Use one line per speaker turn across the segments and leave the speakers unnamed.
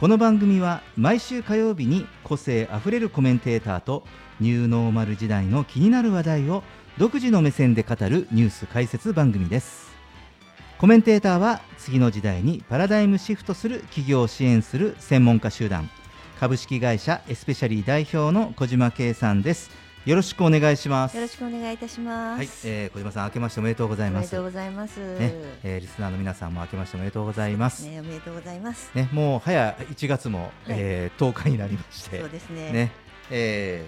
この番組は毎週火曜日に個性あふれるコメンテーターとニューノーマル時代の気になる話題を独自の目線で語るニュース解説番組です。コメンテーターは次の時代にパラダイムシフトする企業を支援する専門家集団。株式会社エスペシャリー代表の小島圭さんです。よろしくお願いします。
よろしくお願いいたします。
はい、えー、小島さん、明けましておめでとうございます。
おめでとうございます。ね、
えー、リスナーの皆さんも明けましておめでとうございます。
ね、おめでとうございます。
ね、もう早1月も、はい、えー、10日になりまして、
そうですね。
ね、え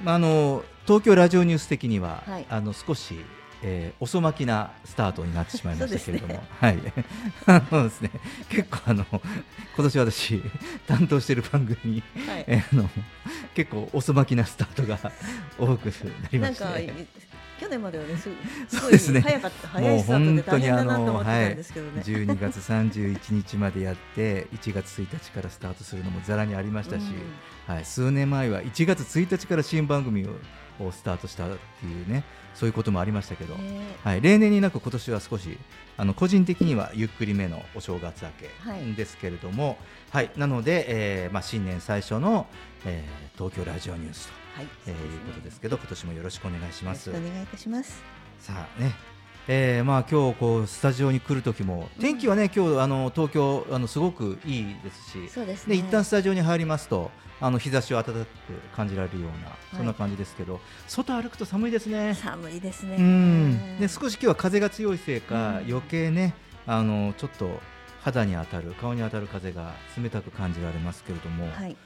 ー、まああの東京ラジオニュース的には、はい、あの少しえー、遅まきなスタートになってしまいましたけれども、ね、はい、あのですね、結構あの今年私担当している番組に、はい、えー、あの結構遅まきなスタートが 多くなりまして。
去年まではね、す そうですね。早かった、早いスタートで大変だなと思ってたんですけどね。
12月31日までやって、1月1日からスタートするのもざらにありましたし、うん、はい、数年前は1月1日から新番組ををスタートしたっていうねそういうこともありましたけど、はい、例年になく今年は少しあの個人的にはゆっくりめのお正月明けですけれども、はい、はい、なので、えーまあ、新年最初の、えー、東京ラジオニュースと、はい。えー、いうことですけど今年もよろしくお願いします。
お願いいたします。
さあねえー、まあ今日こうスタジオに来る時も天気はね、今日あの東京あのすごくいいですし、
そうですね。
一旦スタジオに入りますとあの日差しを暖かく感じられるような、そんな感じですけど、外歩くと寒いですね。
寒いですね。
うん。で少し今日は風が強いせいか、余計ねあのちょっと肌に当たる顔に当たる風が冷たく感じられますけれども、はい、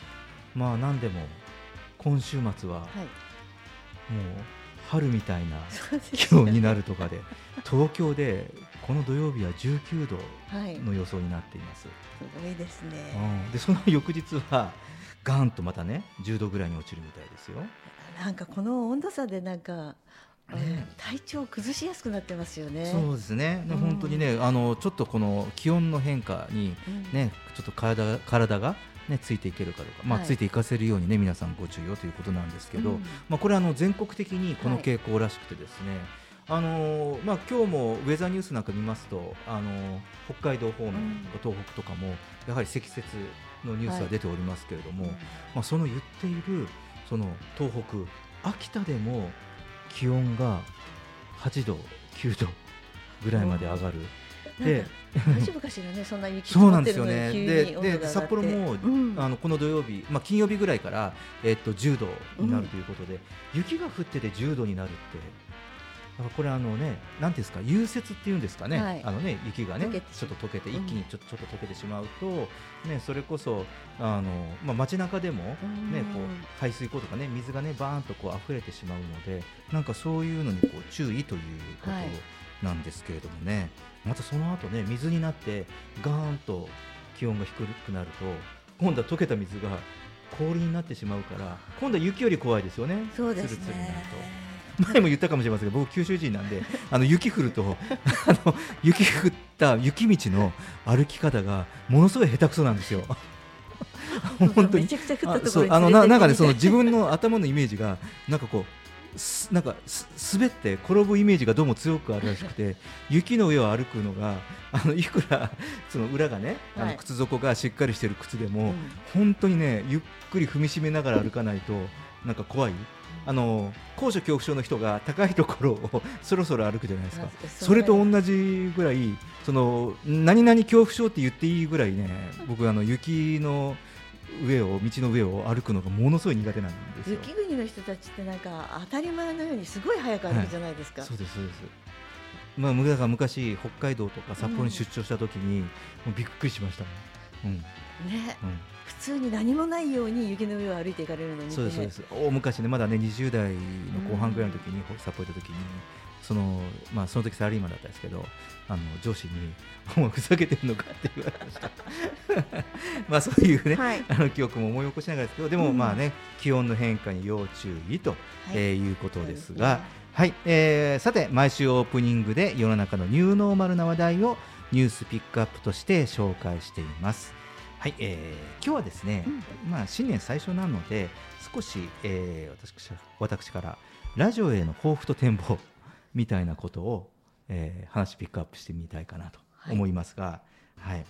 まあ何でも今週末は、はい、もう春みたいな気温になるとかで、東京でこの土曜日は19度の予想になっています。
すごいですね。
うん、でその翌日はガーンとまたね10度ぐらいに落ちるみたいですよ。
なんかこの温度差でなんかね、体調を崩しやすくなってますよね。
そうですね。うん、本当にね、あのちょっとこの気温の変化にね、うん、ちょっと体体がね、ついていけるかどうか、まあ、はい、ついていかせるようにね皆さんご注意をということなんですけど、うん、まあ、これはあの全国的にこの傾向らしくてですね、はい、あのまあ、今日もウェザーニュースなんか見ますと、あの北海道方面とか東北とかもやはり積雪のニュースは出ておりますけれども、はい、まあ、その言っているその東北秋田でも気温が8度9度ぐらいまで上がる。
で大丈夫かしらね、そんな雪そうなんですよね。で、
で札幌も、うん、あのこの土曜日、まあ金曜日ぐらいからえっと10度になるということで、うん、雪が降ってて10度になるって。これあのね、なんですか、融雪っていうんですかね、はい、あのね雪がねちょっと溶けて一気にちょ,、ちょっと溶けてしまうと、ねそれこそあのまあ街中でもねこう排水溝とかね水がねバーンとこう溢れてしまうので、なんかそういうのにこう注意ということなんですけれどもね。またその後ね水になってガーンと気温が低くなると今度は溶けた水が氷になってしまうから今度は雪より怖いですよね。
そうですね
前も言ったかもしれませんが僕九州人なんで あの雪降ると あの雪降った雪道の歩き方がものすごい下手くそなんですよ。
本当にめちゃくちゃ降ったところ
にあのななんかねその自分の頭のイメージがなんかこうなんか滑って転ぶイメージがどうも強くあるらしくて 雪の上を歩くのがあのいくらその裏がね、あの靴底がしっかりしている靴でも、うん、本当にねゆっくり踏みしめながら歩かないとなんか怖い。あの高所恐怖症の人が高いところを そろそろ歩くじゃないですか、それと同じぐらいその何々恐怖症って言っていいぐらいね僕あの雪の上を道の上を歩くのがものすごい苦手なんです
雪国の人たちってなんか当たり前のようにすごい早く歩くじゃないですか、
はい、そうですそうです。まあだから昔北海道とか札幌に出張した時に、もうびっくりしましたもん、うん、
ね、うん、普通に何もないように雪の上を歩いていかれるのに、
そうですそうです。大昔ねまだね20代の後半ぐらいの時に、札幌行った時にそのまあその時サラリーマンだったんですけどあの上司に「お前ふざけてるのか?」って言われました。まあそういうね、はい、あの記憶も思い起こしながらですけどでもまあね、うん、気温の変化に要注意と、はい。えー、いうことですが、はい、えー、さて毎週オープニングで世の中のニューノーマルな話題をニュースピックアップとして紹介しています。はい、えー、今日はですね、うん、まあ新年最初なので少し、えー、私私からラジオへの抱負と展望 みたいなことを、えー、話ピックアップしてみたいかなと思いますが、はい、はい、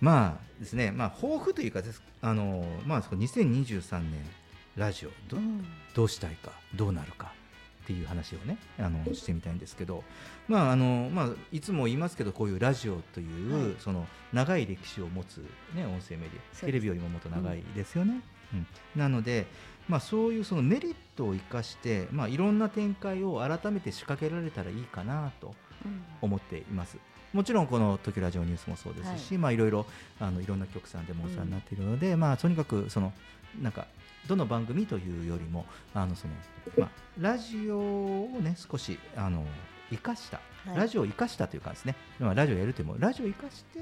まあですね、まあ抱負というかですあのまあ2023年ラジオど,、どうしたいかどうなるかっていう話をねあのしてみたいんですけど、まああのまあ、いつも言いますけどこういうラジオという、はい、その長い歴史を持つ、ね、音声メディアテレビよりももっと長いですよね。うん、うん、なので、まあ、そういうそのメリットを生かして、まあ、いろんな展開を改めて仕掛けられたらいいかなと思っています。うん、もちろんこの「時ラジオニュース」もそうですし、はい。まあ、いろいろあのいろんな局さんでもお世話になっているので、うん、まあ、とにかくそのなんかどの番組というよりもあのその、まあ、ラジオをね少しあの生かした、はい、ラジオを生かしたというかですね、まあ、ラジオやるというもラジオを生かして、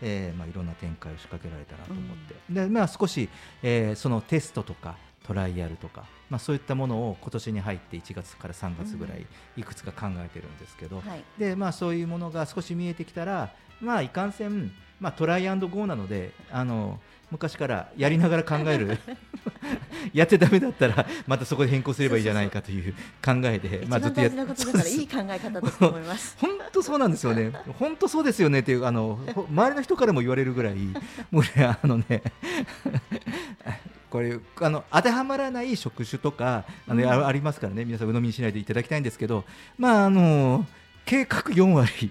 えーまあ、いろんな展開を仕掛けられたらと思って、うん、でまあ、少し、えー、そのテストとかトライアルとか、まあ、そういったものを今年に入って1月から3月ぐらいいくつか考えてるんですけど、うんはい、でまあ、そういうものが少し見えてきたら、まあ、いかんせん、まあ、トライアンドゴーなのであの昔からやりながら考える やってだめだったらまたそこで変更すればいいじゃないかという考えで
まあずっとやっていい考え方だと思います。
本当そうなんですよね。本当そうですよねっていうあの周りの人からも言われるぐらい もうねあのねこれあの当てはまらない職種とかあの、うん、ありますからね。皆さん鵜呑みにしないでいただきたいんですけどまああの計画4割。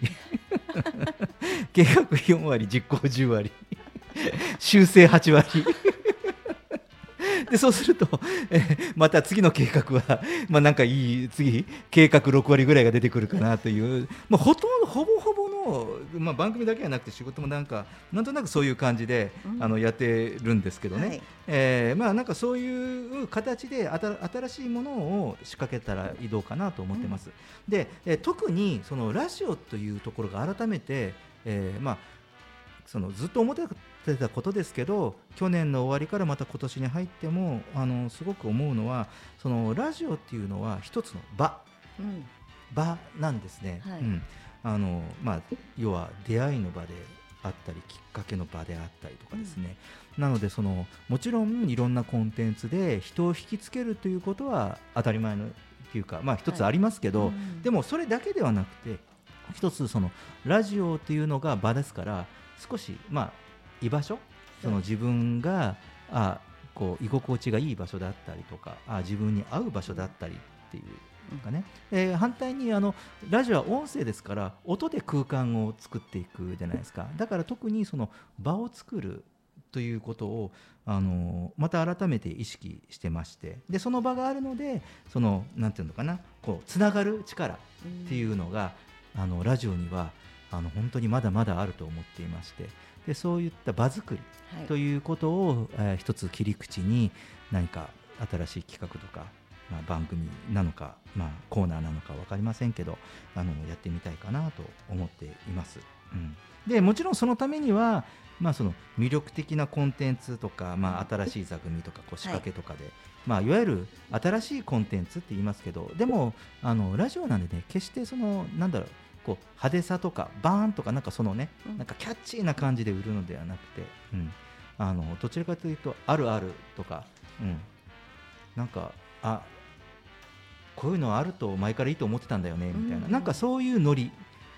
計画4割実行10割。修正8割 でそうすると、えー、また次の計画は、まあ、なんかいい次計画6割ぐらいが出てくるかなという、まあ、ほとんどほぼほぼの、まあ、番組だけじゃなくて仕事もなんかなんとなくそういう感じで、うん、あのやってるんですけどね、はい、えー、まあ、なんかそういう形で新しいものを仕掛けたらいいどうかなと思ってます。うん、で、えー、特にそのラジオというところが改めて、えーまあ、そのずっと思っててたことですけど去年の終わりからまた今年に入ってもあのすごく思うのはそのラジオっていうのは一つの場、うん、場なんですね。はい、うん。あのまあ、要は出会いの場であったりきっかけの場であったりとかですね、うん、なのでそのもちろんいろんなコンテンツで人を引きつけるということは当たり前のっていうか、まあ、一つありますけど、はいうん、でもそれだけではなくて一つそのラジオっていうのが場ですから少しまあ居場所？その自分があこう居心地がいい場所だったりとかあ自分に合う場所だったりっていうかね、えー、反対にあのラジオは音声ですから音で空間を作っていくじゃないですか。だから特にその場を作るということをあのまた改めて意識してまして。でその場があるのでそのなんていうのかなこうつながる力っていうのが、あのラジオにはあの本当にまだまだあると思っていましてでそういった場作りということを、はい、えー、一つ切り口に何か新しい企画とか、まあ、番組なのか、まあ、コーナーなのか分かりませんけどあのやってみたいかなと思っています。うん、でもちろんそのためには、まあ、その魅力的なコンテンツとか、まあ、新しい座組とかこう仕掛けとかで、はい、まあ、いわゆる新しいコンテンツって言いますけどでもあのラジオなんでね決してそのなんだろうこう派手さとかバーンとかなんかそのね、うん、なんかキャッチーな感じで売るのではなくて、うん、あのどちらかというとあるあるとか、うん、なんかあこういうのあると前からいいと思ってたんだよねみたいな、うん、なんかそういうノリ。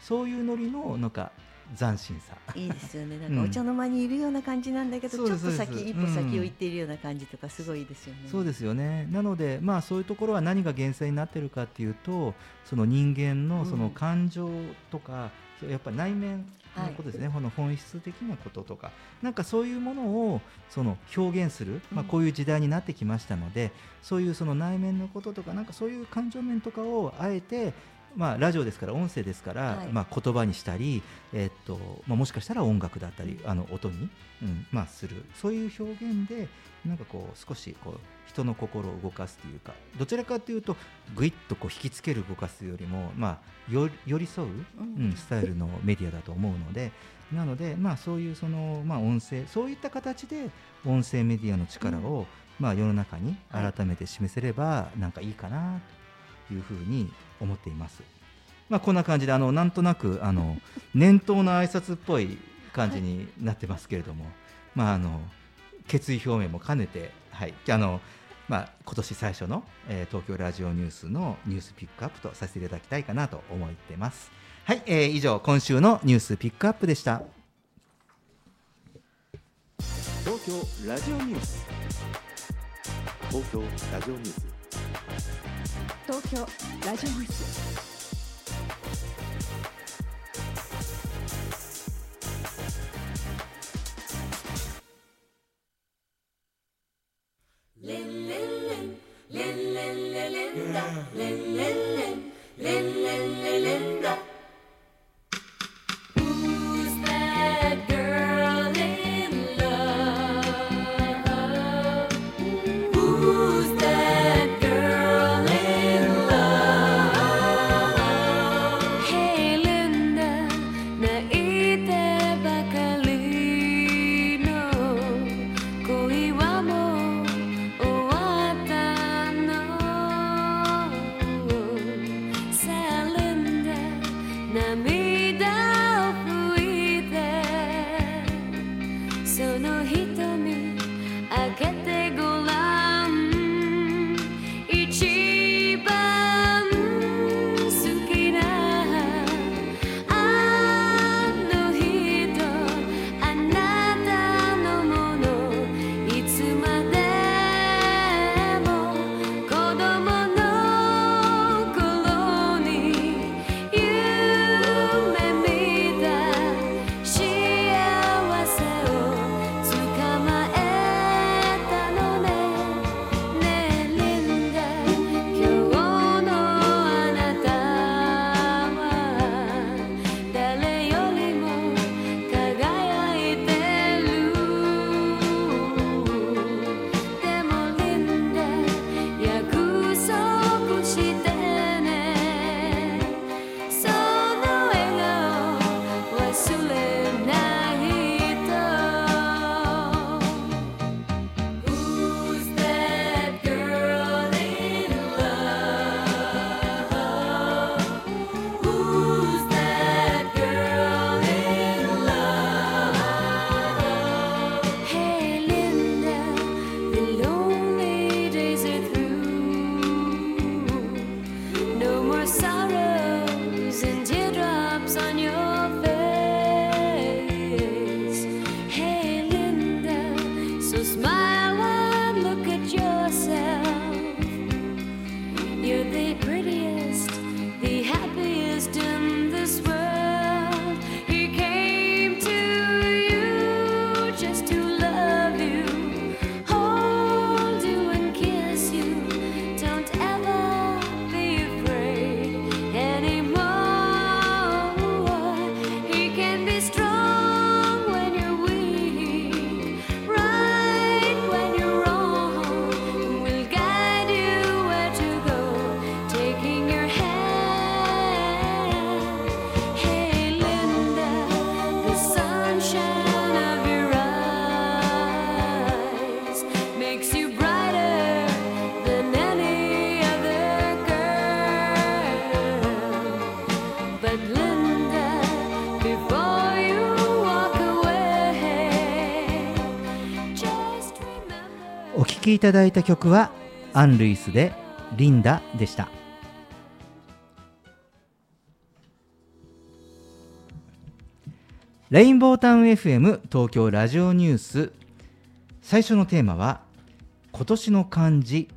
そういうノリのなんか斬新さ。
いいですよね。なんかお茶の間にいるような感じなんだけど、うん、ちょっと先一歩先を行っているような感じとかすごいですよね、
うん、そうですよね。なのでまあそういうところは何が源泉になっているかっていうとその人間のその感情とか、うん、やっぱり内面のことですね、はい、この本質的なこととか。なんかそういうものをその表現する、まあ、こういう時代になってきましたので、そういうその内面のこととかなんかそういう感情面とかをあえてまあ、ラジオですから音声ですから、はい、まあ、言葉にしたり、えー、っとまあ、もしかしたら音楽だったりあの音に、うんまあ、する。そういう表現でなんかこう少しこう人の心を動かすというかどちらかというとぐいっとこう引きつける動かすよりも、まあ、よ寄り添う、うん、スタイルのメディアだと思うのでなので、まあ、そういうその、まあ、音声そういった形で音声メディアの力を、うん。まあ、世の中に改めて示せればなんかいいかな。というふうに思っています。まあ、こんな感じであのなんとなくあの年頭の挨拶っぽい感じになってますけれども、まあ、あの決意表明も兼ねて、はいあのまあ、今年最初の、えー、東京ラジオニュースのニュースピックアップとさせていただきたいかなと思ってます。はい、えー、以上今週のニュースピックアップでした。
東京ラジオニュース東京ラジオニュース
東京ラジオニュース。
きいただいた曲はアン・ルイスで「リンダ」でした。レインボータウン FM 東京ラジオニュース。最初のテーマは今年の漢字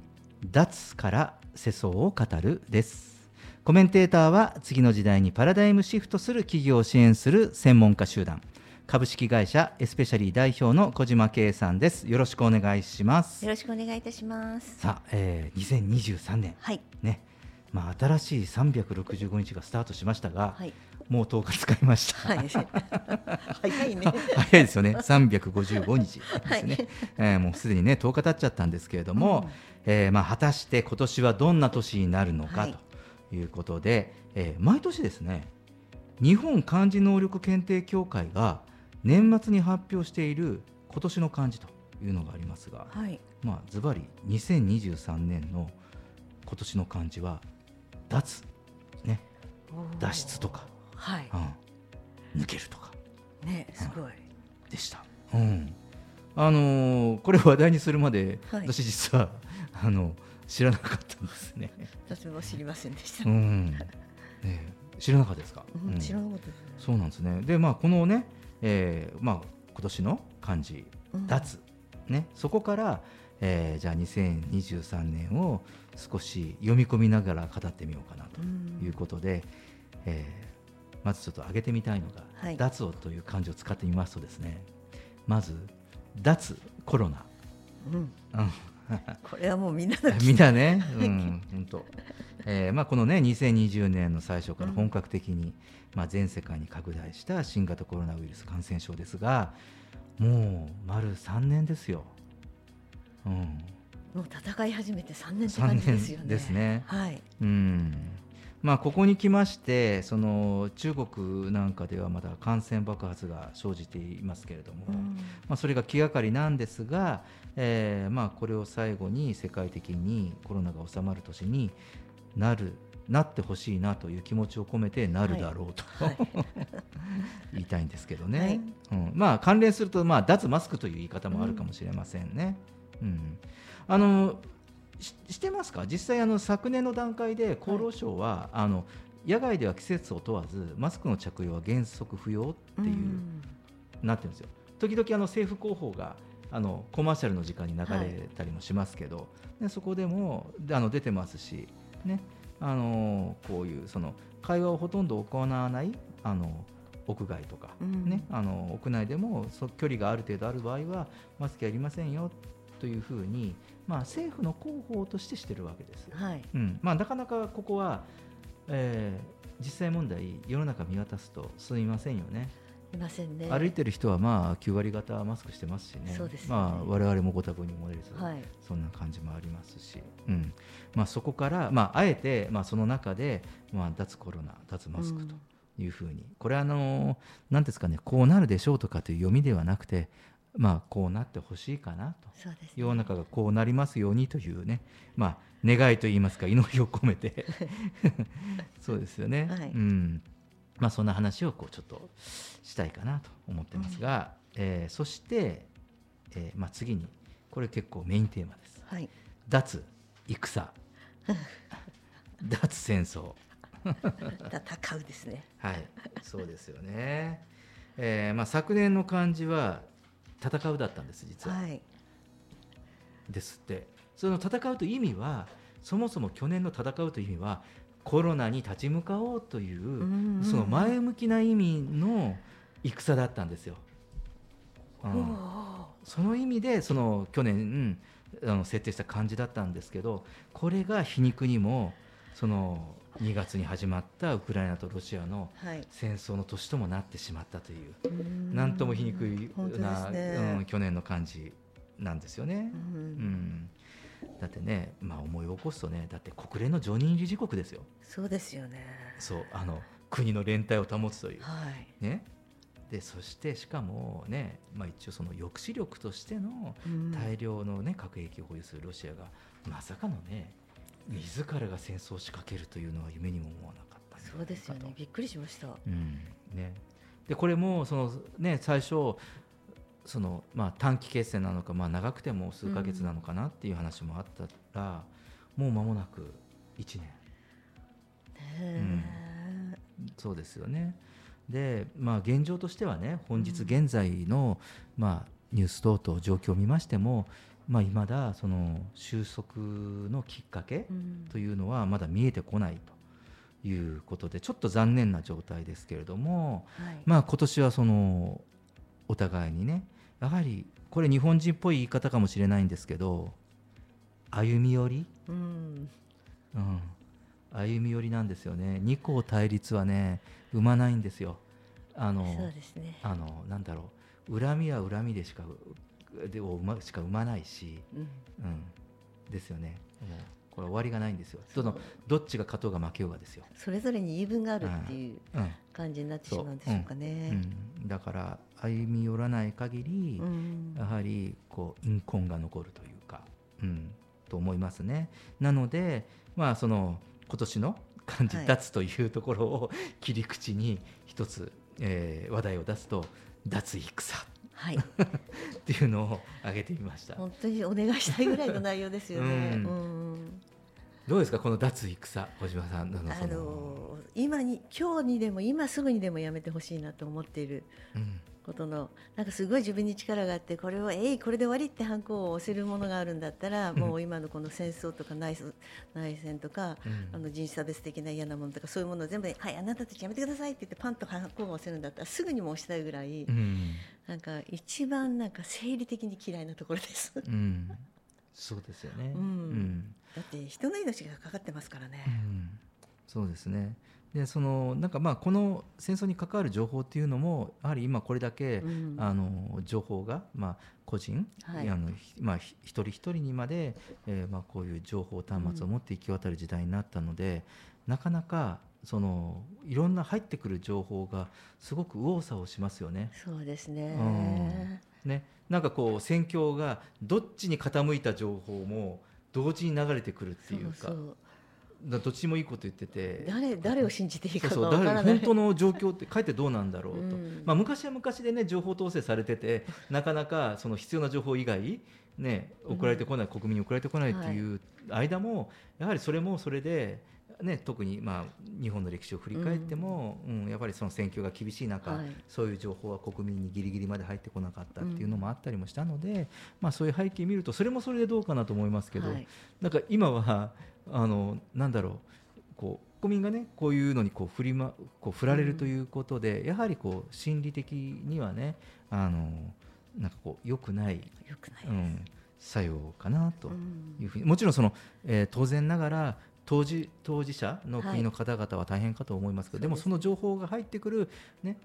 脱から世相を語るです。コメンテーターは次の時代にパラダイムシフトする企業を支援する専門家集団。株式会社エスペシャリー代表の小島圭さんです。よろしくお願いします。
よろしくお願いいたします。
さあ、えー、2023年、
はい、
ね、まあ、新しい365日がスタートしましたが、
はい。
もう10日使いました。
はい。早いね。
早いですよね、355日ですね、
はい。
えーもうすでにね10日経っちゃったんですけれども、えーまあ、果たして今年はどんな年になるのか
はい。
ということで、えー毎年ですね日本漢字能力検定協会が年末に発表している今年の漢字というのがありますが、
はい
まあズバリ2023年の今年の漢字は脱ね脱出とか、
はい
うん、抜けるとか
ねすごい
でした。うん。あのーこれを話題にするまで、
はい
私実はあの知らなかったんですね。
私も知りませんでした
うん。ねえ知らなかったですか？
うん
うん
知らなかったですね
そうなんですね。でまあこのね、えーまあ今年の漢字
うん。
脱ねそこから、えーじゃあ2023年を少し読み込みながら語ってみようかなと
うん。
いうことで、えーまずちょっと挙げてみたいのが、
はい。
脱をという漢字を使ってみますとですねまず脱コロナ、
うん。
うん
これはもうみんなの
みんなね、うん、本当、えーまあ、このね2020年の最初から本格的に、まあ、全世界に拡大した新型コロナウイルス感染症ですがもう丸3年ですよ。うん、
もう戦い始めて3年って
3
感じですよね。
年ですね。
はい。
うん。まあ、ここに来ましてその中国なんかではまだ感染爆発が生じていますけれども、
うん。
まあ、それが気がかりなんですが、えーまあ、これを最後に世界的にコロナが収まる年になるなってほしいなという気持ちを込めてなるだろうと、
はい。
言いたいんですけどね、
はい。
うん。まあ、関連すると、まあ、脱マスクという言い方もあるかもしれませんね。うん。あのししてますか？実際あの昨年の段階で厚労省は、あの野外では季節を問わずマスクの着用は原則不要っていう、
ん。
なってるんですよ。時々あの政府広報があのコマーシャルの時間に流れたりもしますけど、でそこでもであの出てますし、ね、あのこういうその会話をほとんど行わないあの屋外とか、
うん
ね、あの屋内でもそ距離がある程度ある場合はマスクやりませんよというふうに、まあ、政府の広報としてしてるわけですよ。
はい
うんまあ、なかなかここは、えー実際問題世の中見渡すとすみませんよね。
いませんね。
歩いてる人はまあ9割方マスクしてますしね、
そうですよね。
まあ、我々もご多分に漏れず、
はい。
そんな感じもありますし、うん。まあ、そこから、まあ、あえて、まあ、その中で、まあ、脱コロナ、脱マスクというふうに、これはあのなんですかね、こうなるでしょうとかという読みではなくて、まあ、こうなってほしいかなと。
ね。
世の中がこうなりますようにというね、まあ、願いといいますか祈りを込めて。そうですよね、
はい。
うんまあ、そんな話をこうちょっとしたいかなと思ってますが、えーそして、えーまあ、次にこれ結構メインテーマです。
はい。
脱戦 脱戦争。
戦うですね。
はい。そうですよね、えーまあ、昨年の漢字は戦うだったんです実は。
はい。
ですって。その戦うという意味はそもそも去年の戦うという意味はコロナに立ち向かおうという、
んうん
その前向きな意味の戦だったんですよ。う
お
ん
ー
その意味でその去年、うんあの設定した漢字だったんですけどこれが皮肉にもその2月に始まったウクライナとロシアの
はい。
戦争の年ともなってしまったという。
うーん。
なんとも皮肉な、
ね。
うん、去年の漢字なんですよね。
う
うん。ん、だってね、まあ、思い起こすとねだって国連の常任理事国ですよ。
そうですよね。
そうあの国の連帯を保つという。
はい。
ね、でそしてしかもね、まあ、一応その抑止力としての
うん。
大量の、ね核兵器を保有するロシアがまさかのね自らが戦争を仕掛けるというのは夢にも思わなかった。
そうですよね。びっくりしました。
うん。ね、でこれもその、ね、最初その、まあ、短期決戦なのか、まあ、長くても数ヶ月なのかなっていう話もあったら、もう間もなく1年。
ね
そうですよね。で、まあ、現状としてはね本日現在の、まあ、ニュース等々状況を見ましてもまあ、未だその収束のきっかけ
うん。
というのはまだ見えてこないということでちょっと残念な状態ですけれども、
はい。
まあ、今年はそのお互いにねやはりこれ日本人っぽい言い方かもしれないんですけど歩み寄り、
うん。
うん、歩み寄りなんですよね。二項対立はね生まないんですよ。あの
そうですね。
あのなんだろう。恨みは恨みでしかでを生ましか生まないし、
うん。
うん、ですよね。もうこれ終わりがないんですよ。どのどっちが勝とうが負けようがですよ、
それぞれに言い分があるっていう
うん。
感じになってしまうんでしょうかね。
う。ん、だから歩み寄らない限り、
うん。
やはりこう陰根が残るというか、うん、と思いますね。なので、まあ、その今年の漢字
はい
脱というところを切り口に一つ、えー話題を出すと脱戦
はい、
っていうのを挙げてみました。
本当にお願いしたいぐらいの内容ですよね。
うん
うん
どうですかこの脱戦小島さんの
あの今に今日にでも今すぐにでもやめてほしいなと思っている
うん
ことのなんかすごい自分に力があってこれをえいこれで終わりってハンコを押せるものがあるんだったら、
うん。
もう今のこの戦争とか内戦内戦とか、
うん。
あの人種差別的な嫌なものとかそういうものを全部はいあなたたちやめてくださいって言ってパンとハンコが押せるんだったらすぐにも押したいぐらい、
うん。
なんか一番なんか生理的に嫌いなところです。
うん。そうですよね。
うん。
うん
だって人の命がかかってますからね。
うんそうですね。でそのなんかまあこの戦争に関わる情報っていうのもやはり今これだけ、
うん
あの情報がまあ個人、
はい
あのひまあひ一人一人にまで、えーまあこういう情報端末を持って行き渡る時代になったので、なかなかそのいろんな入ってくる情報がすごく右往左往しますよね。
そうですね。
ね、なんかこう戦況がどっちに傾いた情報も同時に流れてくるっていうか。
そう
どっちもいいこと言ってて。
誰誰を信じていいかがわからない。
誰本当の状況ってかえってどうなんだろうと、
うん。
まあ、昔は昔でね情報統制されててなかなかその必要な情報以外、ね、送られてこない、国民に送られてこないっていう間も、やはりそれもそれで、ね、特にまあ日本の歴史を振り返っても、うん。やっぱりその戦況が厳しい中、
はい。
そういう情報は国民にギリギリまで入ってこなかったっていうのもあったりもしたので、まあ、そういう背景見るとそれもそれでどうかなと思いますけど、
はい。
なんか今はあのなんだろうこう国民がねこういうのにこう振り、ま、こう振られるということで、やはりこう心理的にはねあのなんかこう良くない、
よくない。
うん、作用かなと
うん
いうふうに、もちろんその、えー当然ながら当事当事者の国の方々は大変かと思いますけど、でも
そうです。
その情報が入ってくる、ね、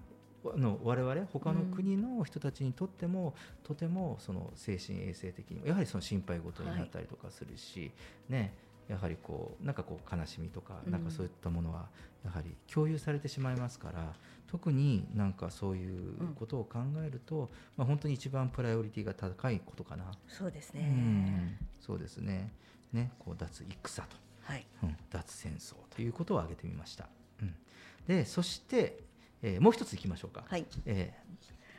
あの我々他の国の人たちにとっても、とてもその精神衛生的にもやはりその心配事になったりとかするし、ね、やはりこうなんかこう悲しみとか、
うん。
なんかそういったものはやはり共有されてしまいますから特になんかそういうことを考えると、まあ、本当に一番プライオリティが高いことかな。う
そうですね。
ん。そうですね。ねこう脱戦と、
はい。
うん、脱戦争ということを挙げてみました。うん、でそして、えーもう一ついきましょうか。
はい。
えー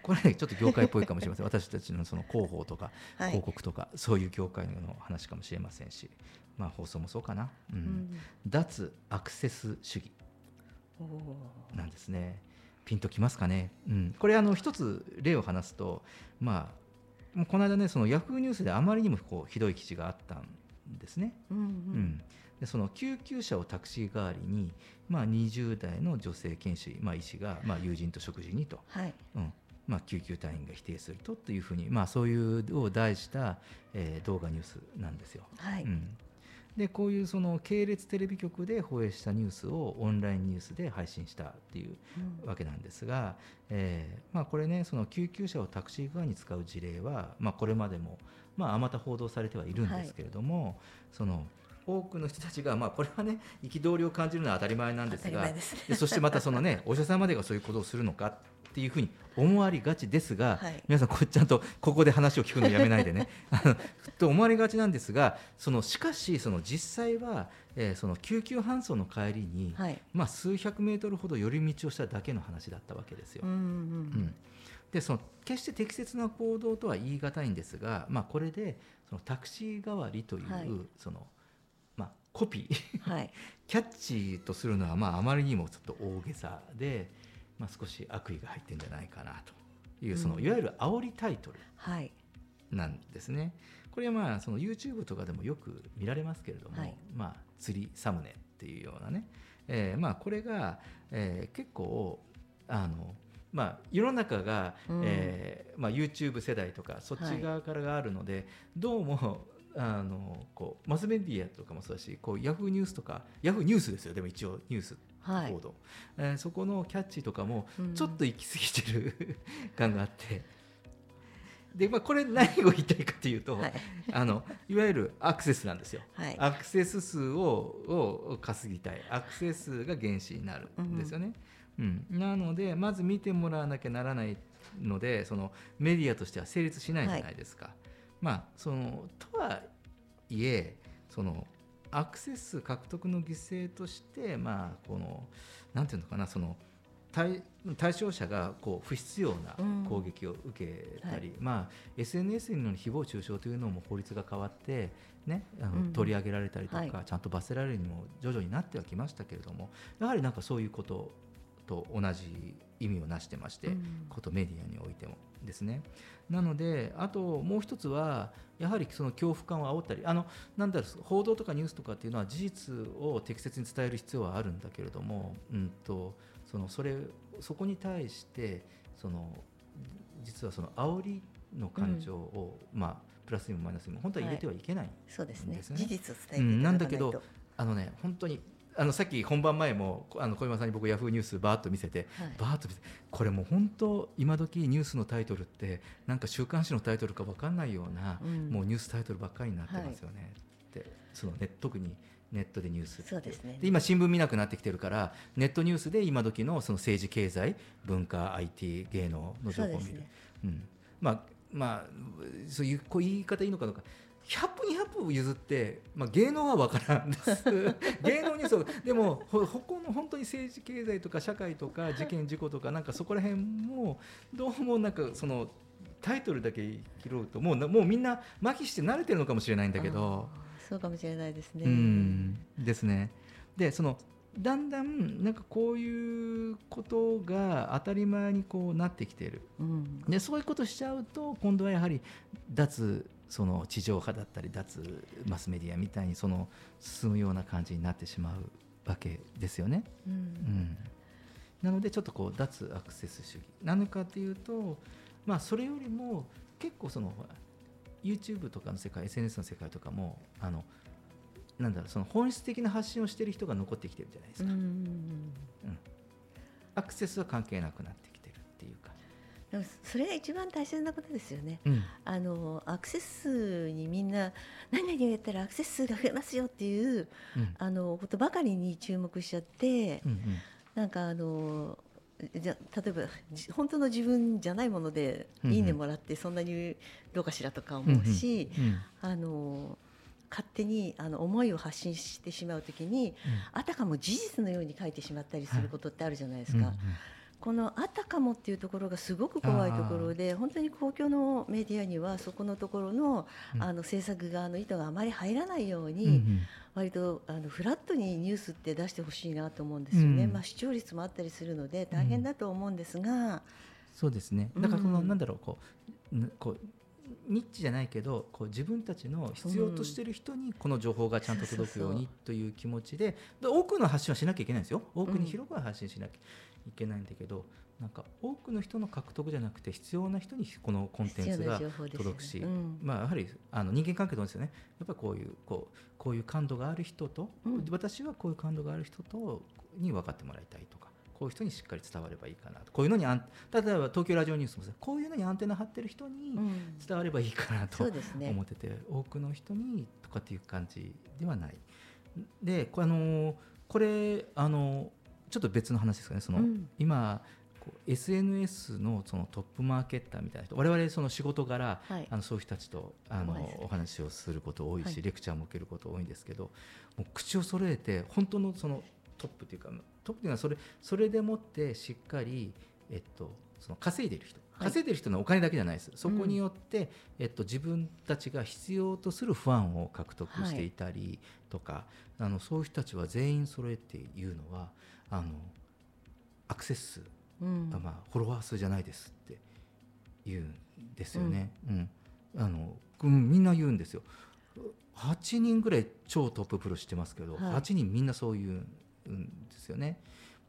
これねちょっと業界っぽいかもしれません。私たちのその広報とか
はい。
広告とか、そういう業界の話かもしれませんし、まあ、放送もそうかな、うん。
うん。
脱アクセス主義。なんですね。ピンときますかね、うん、これあの一つ例を話すとまあこの間ねそのヤフーニュースであまりにもこうひどい記事があったんですね、
うんう
うんん、でその救急車をタクシー代わりに、まあ、20代の女性研修医、まあ、医師が、まあ、友人と食事にと、
はい。
うんまあ、救急隊員が否定するとというふうに、まあ、そういうを題した、えー動画ニュースなんですよ。
はい。
うん、でこういうその系列テレビ局で放映したニュースをオンラインニュースで配信したっていう
うん
わけなんですが、えーまあ、これねその救急車をタクシー側に使う事例は、まあ、これまでも、まあ、あまた報道されてはいるんですけれども、その多くの人たちが、まあ、これはね 憤りを感じるのは当たり前なんですがそしてまたそのね お医者さんまでがそういうことをするのかっていうふうに思われがちですが、
はい。
皆さんこれちゃんとここで話を聞くのやめないでね と思われがちなんですがそのしかしその実際は、えーその救急搬送の帰りに、
はい。
まあ、数百メートルほど寄り道をしただけの話だったわけですよ。
うんう
うん。
ん。
でその決して適切な行動とは言い難いんですが、まあ、これでそのタクシー代わりという、
はい。
そのまあ、コピー
うん。はい。
キャッチーとするのは、まあ、あまりにもちょっと大げさで、まあ、少し悪意が入ってるんじゃないかなというその、
うん
いわゆる煽りタイトル
はい。
なんですね。これはまあその YouTube とかでもよく見られますけれども、
はい
まあ、釣りサムネっていうようなね、えーまあ、これが、えー結構あの、まあ、世の中が、
うん
えーまあ、YouTube 世代とかそっち側からがあるので、どうもあのこうマスメディアとかもそうだしこうヤフーニュースとかヤフーニュースですよ。でも一応ニュース
はい。
報道、えーそこのキャッチとかも
うん。
ちょっと行き過ぎてる 感があって。で、まあ、これ何を言いたいかというと、
はい。
あのいわゆるアクセスなんですよ。
はい。
アクセス数をを稼ぎたい。アクセス数が原資になるんですよね。うんなのでまず見てもらわなきゃならないのでそのメディアとしては成立しないじゃないですか。まあそのとはいえそのアクセス数獲得の犠牲としてまあこのなんていうのかなその対対象者がこう不必要な
うん。
攻撃を受けたり、
は
まあ、SNS による誹謗中傷というのも法律が変わって、ね、あの
うん
取り上げられたりとか、
はい。
ちゃんと罰せられるにも徐々になってはきましたけれどもやはりなんかそういうことと同じ意味をなしてまして、
うん。
ことメディアにおいてもですね。なのであともう一つはやはりその恐怖感を煽ったりあのなんだろう報道とかニュースとかっていうのは事実を適切に伝える必要はあるんだけれども、うん、とそのそれそこに対してその実はその煽りの感情を、まあプラスにもマイナスにも本当は入れてはいけない、
そうですね。
ですね。
事実を伝えてい
うん。
た
なんだけどあのね本当にあのさっき本番前もあの小山さんに僕ヤフーニュースバーッと見せて
はい。
バーッと見せてこれもう本当今時ニュースのタイトルってなんか週刊誌のタイトルか分かんないような、
うん。
もうニュースタイトルばっかりになってますよね、ってそのね特にネットでニュース
そうですね。
で今新聞見なくなってきてるからネットニュースで今時のその政治経済文化 IT 芸能の情報を見る、
そうね。
うん、まあまあそういうこう言い方いいのかどうか100歩200歩譲って、まあ、芸能は分からんです 芸能ニュースはでもほこの本当に政治経済とか社会とか事件事故とかなんかそこら辺もどうもなんかそのタイトルだけ拾うともうなもうみんな麻痺して慣れてるのかもしれないんだけど。
そうかもしれないですね。
うんですね。でそのだんだんなんかこういうことが当たり前にこうなってきている
うん
でそういうことしちゃうと今度はやはり脱その地上波だったり脱マスメディアみたいにその進むような感じになってしまうわけですよね。
うん。
うん、なのでちょっとこう脱アクセス主義。なのかというと、まあ、それよりも結構その YouTube とかの世界 SNS の世界とかもあのなんだろうその本質的な発信をしている人が残ってきてるじゃないですか、
うん
うんアクセスは関係なくなって
それが一番大切なことですよね。
うん。
あのアクセス数にみんな何々をやったらアクセス数が増えますよっていう
うん。
あのことばかりに注目しちゃって、
うんうん。
なんかあのじゃ例えばじ本当の自分じゃないものでいいねもらってそんなにどうかしらとか思うし、
うん
あの勝手にあの思いを発信してしまうときにあたかも事実のように書いてしまったりすることってあるじゃないですか。
うんうん
このあたかもっていうところがすごく怖いところで本当に公共のメディアにはそこのところの,、
うん。
あの制作側の意図があまり入らないように、
うんうん。
割とあのフラットにニュースって出してほしいなと思うんですよね、
うん。
まあ、視聴率もあったりするので大変だと思うんですが、
そうですね。だからこの、
うん。
なんだろうこうんこうニッチじゃないけどこう自分たちの必要としている人にこの情報がちゃんと届くようにという気持ちでで多くの発信はしなきゃいけないんですよ。多くに広くは発信しなきゃいけないんだけど、なんか多くの人の獲得じゃなくて必要な人にこのコンテンツが届くし、
うん。
まあ、やはりあの人間関係とですよね。やっぱりこういうこうこういう感度がある人と、
うん。
私はこういう感度がある人とに分かってもらいたいとかこういう人にしっかり伝わればいいかなと。こういうのにあん例えば東京ラジオニュースもこういうのにアンテナ張ってる人に
うん。
伝わればいいかなと思ってて、多くの人にとかっていう感じではない。でこれあのこれあのちょっと別の話ですかね。その、
うん。
今 SNS のそのトップマーケッターみたいな人我々その仕事柄、
はい。
あのそういう人たちとあのお話をすること多いし、
はい。
レクチャーも受けること多いんですけどもう口を揃えて本当のそのトップっていうかトップっていうのはそれそれでもってしっかり、えっと、その稼いでいる人。
はい。
稼いでいる人のお金だけじゃないです、そこによって、えっと、自分たちが必要とするファンを獲得していたりとか、あのそういう人たちは全員揃えて言うのはあのアクセス数
うん。
まあ、フォロワー数じゃないですって言うんですよね、うん。あのうん、みんな言うんですよ。8人ぐらい超トッププロ知ってますけど、
はい。
8人みんなそう言うんですよね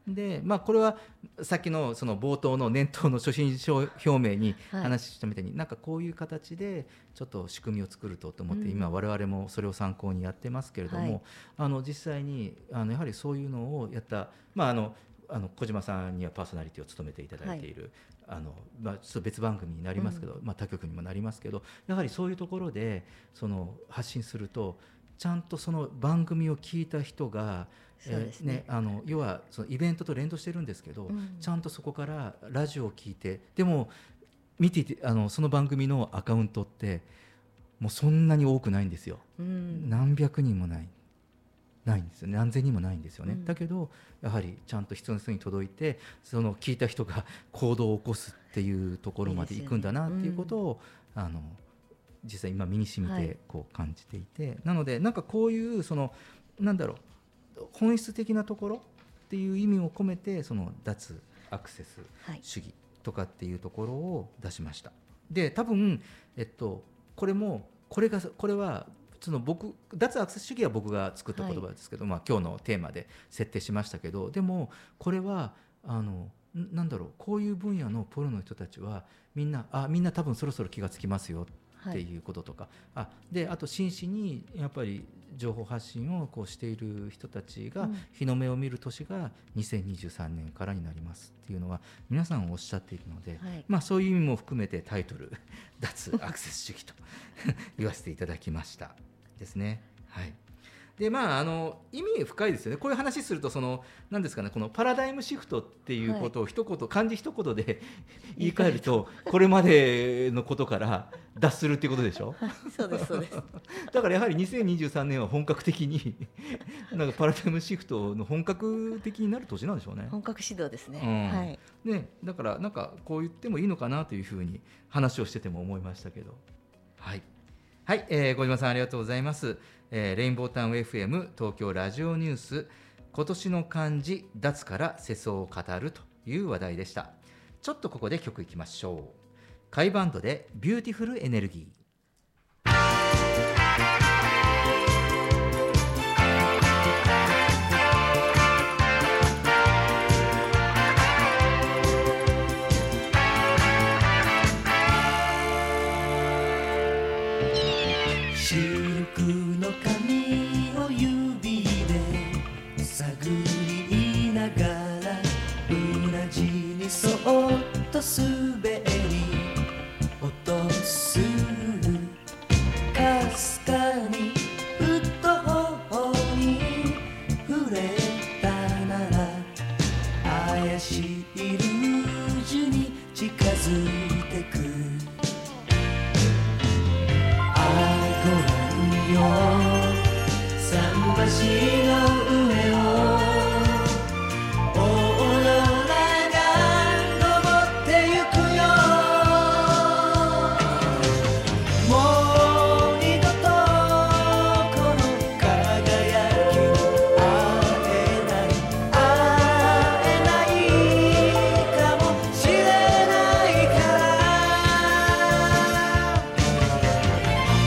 でまあこれはさっきのその冒頭の年頭の初心者表明に
はい。
話したみたいに、なんかこういう形でちょっと仕組みを作るとと思って、
うん。
今我々もそれを参考にやってますけれども、
はい。
あの実際にあのやはりそういうのをやったまああのあの小島さんにはパーソナリティを務めていただいている、あのまあ、ちょっと別番組になりますけど、まあ、他局にもなりますけどやはりそういうところでその発信するとちゃんとその番組を聞いた人が、
そうですね。
あの要はそのイベントと連動してるんですけど、
うん。
ちゃんとそこからラジオを聞いてでも見ていてあのその番組のアカウントってもうそんなに多くないんですよ。
うん。
何百人もない。ないんですよね。何千人もないんですよね、
うん。
だけどやはりちゃんと必要な人に届いてその聞いた人が 行動を起こすっていうところまで行くんだなっていうことをあの実際今身に染み
はい。
てこう感じていて、なのでなんかこういうそのなんだろう本質的なところっていう意味を込めてその脱アクセス
はい
主義とかっていうところを出しました。で多分、えっと、これもこれがこれはその僕脱アクセス主義は僕が作った言葉ですけど、まあ、今日のテーマで設定しましたけどでもこれはあのんなんだろうこういう分野のプロの人たちはみんなあみんな多分そろそろ気がつきますよっていうこととか、あであと真摯にやっぱり情報発信をこうしている人たちが
うん。
日の目を見る年が2023年からになりますっていうのは皆さんおっしゃっているので、
はい。
まあ、そういう意味も含めてタイトル「脱アクセス主義 」と言わせていただきましたですね。はいでまあ、あの意味深いですよね、こういう話するとその、なんですかね、このパラダイムシフトっていうことを一言、漢字一言で 言い換えると、これまでのことから脱するっていうことでしょ？
そうですそうです
だからやはり2023年は本格的になんかパラダイムシフトの本格的になる年なんでしょうね。
本格指導ですね、
うん
はい
ね、だからなんかこう言ってもいいのかなというふうに話をしてても思いましたけど。はい。はい、えー、小島さんありがとうございます。えーレインボータウン FM 東京ラジオニュース今年の漢字脱から世相を語るという話題でした。ちょっとここで曲いきましょう。甲斐バンドでビューティフルエネルギー。
落とす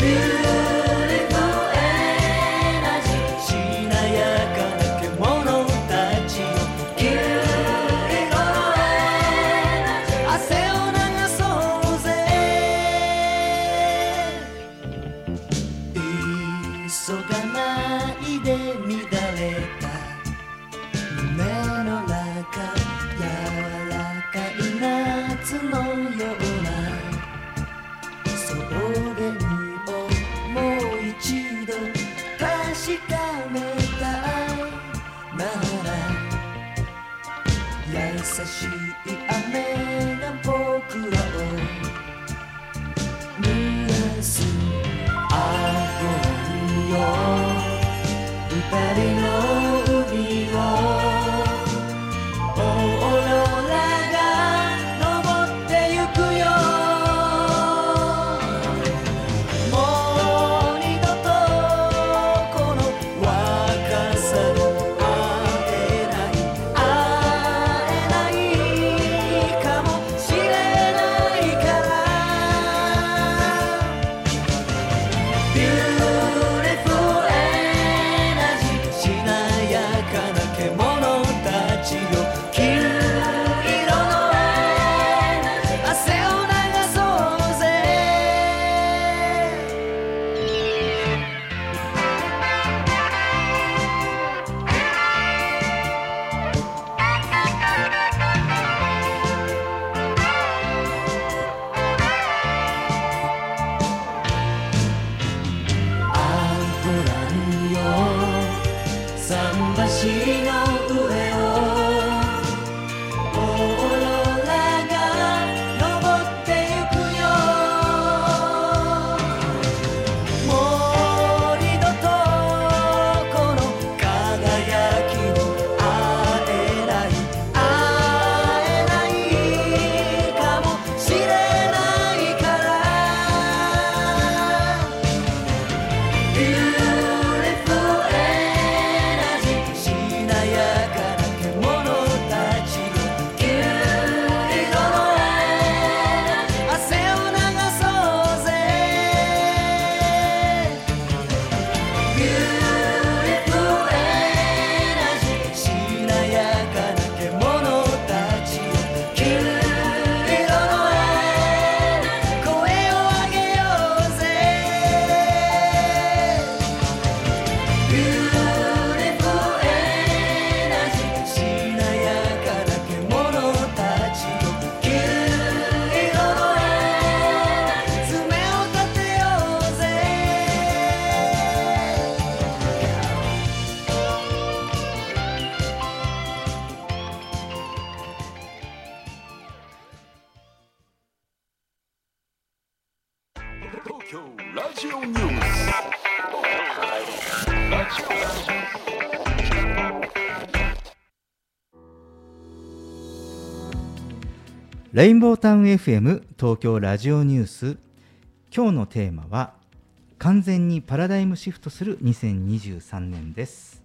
ビ记。
レインボータウン FM 東京ラジオニュース。今日のテーマは完全にパラダイムシフトする2023年です。